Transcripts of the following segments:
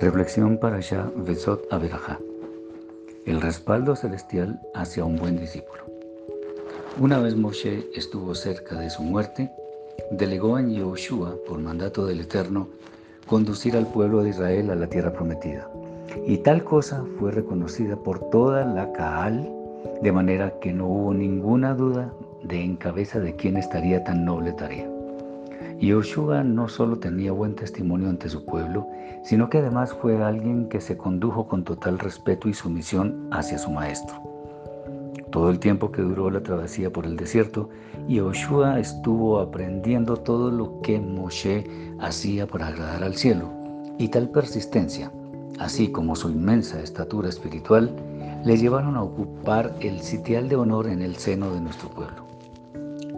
Reflexión para Shah Besot Averajá. El respaldo celestial hacia un buen discípulo. Una vez Moshe estuvo cerca de su muerte, delegó en Yehoshua, por mandato del Eterno, conducir al pueblo de Israel a la tierra prometida. Y tal cosa fue reconocida por toda la Kaal, de manera que no hubo ninguna duda de en cabeza de quién estaría tan noble tarea. Yoshua no solo tenía buen testimonio ante su pueblo, sino que además fue alguien que se condujo con total respeto y sumisión hacia su maestro. Todo el tiempo que duró la travesía por el desierto, Yoshua estuvo aprendiendo todo lo que Moshe hacía para agradar al cielo. Y tal persistencia, así como su inmensa estatura espiritual, le llevaron a ocupar el sitial de honor en el seno de nuestro pueblo.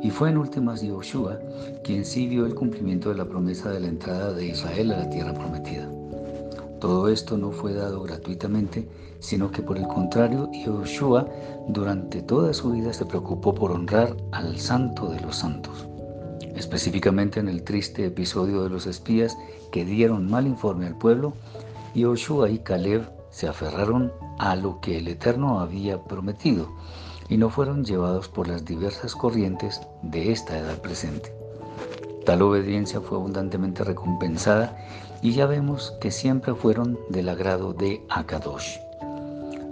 Y fue en últimas Yoshua quien sí vio el cumplimiento de la promesa de la entrada de Israel a la tierra prometida. Todo esto no fue dado gratuitamente, sino que por el contrario, Yoshua durante toda su vida se preocupó por honrar al santo de los santos. Específicamente en el triste episodio de los espías que dieron mal informe al pueblo, Yoshua y Caleb se aferraron a lo que el Eterno había prometido y no fueron llevados por las diversas corrientes de esta edad presente. Tal obediencia fue abundantemente recompensada y ya vemos que siempre fueron del agrado de Akadosh.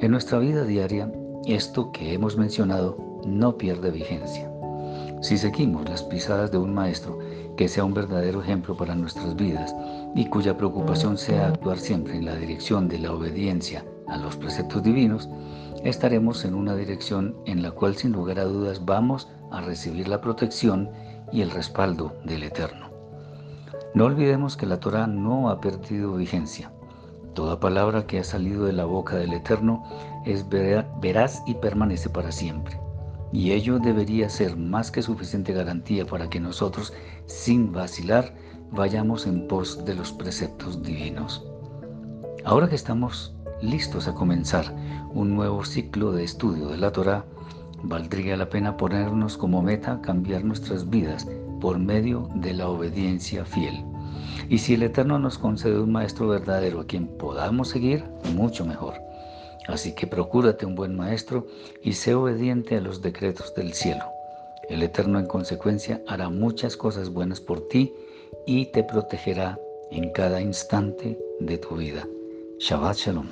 En nuestra vida diaria, esto que hemos mencionado no pierde vigencia. Si seguimos las pisadas de un maestro que sea un verdadero ejemplo para nuestras vidas y cuya preocupación sea actuar siempre en la dirección de la obediencia a los preceptos divinos, estaremos en una dirección en la cual sin lugar a dudas vamos a recibir la protección y el respaldo del Eterno. No olvidemos que la Torah no ha perdido vigencia. Toda palabra que ha salido de la boca del Eterno es veraz y permanece para siempre. Y ello debería ser más que suficiente garantía para que nosotros, sin vacilar, vayamos en pos de los preceptos divinos. Ahora que estamos listos a comenzar un nuevo ciclo de estudio de la Torah, valdría la pena ponernos como meta cambiar nuestras vidas por medio de la obediencia fiel. Y si el Eterno nos concede un maestro verdadero a quien podamos seguir, mucho mejor. Así que procúrate un buen maestro y sé obediente a los decretos del cielo. El Eterno en consecuencia hará muchas cosas buenas por ti y te protegerá en cada instante de tu vida. 小阿奇隆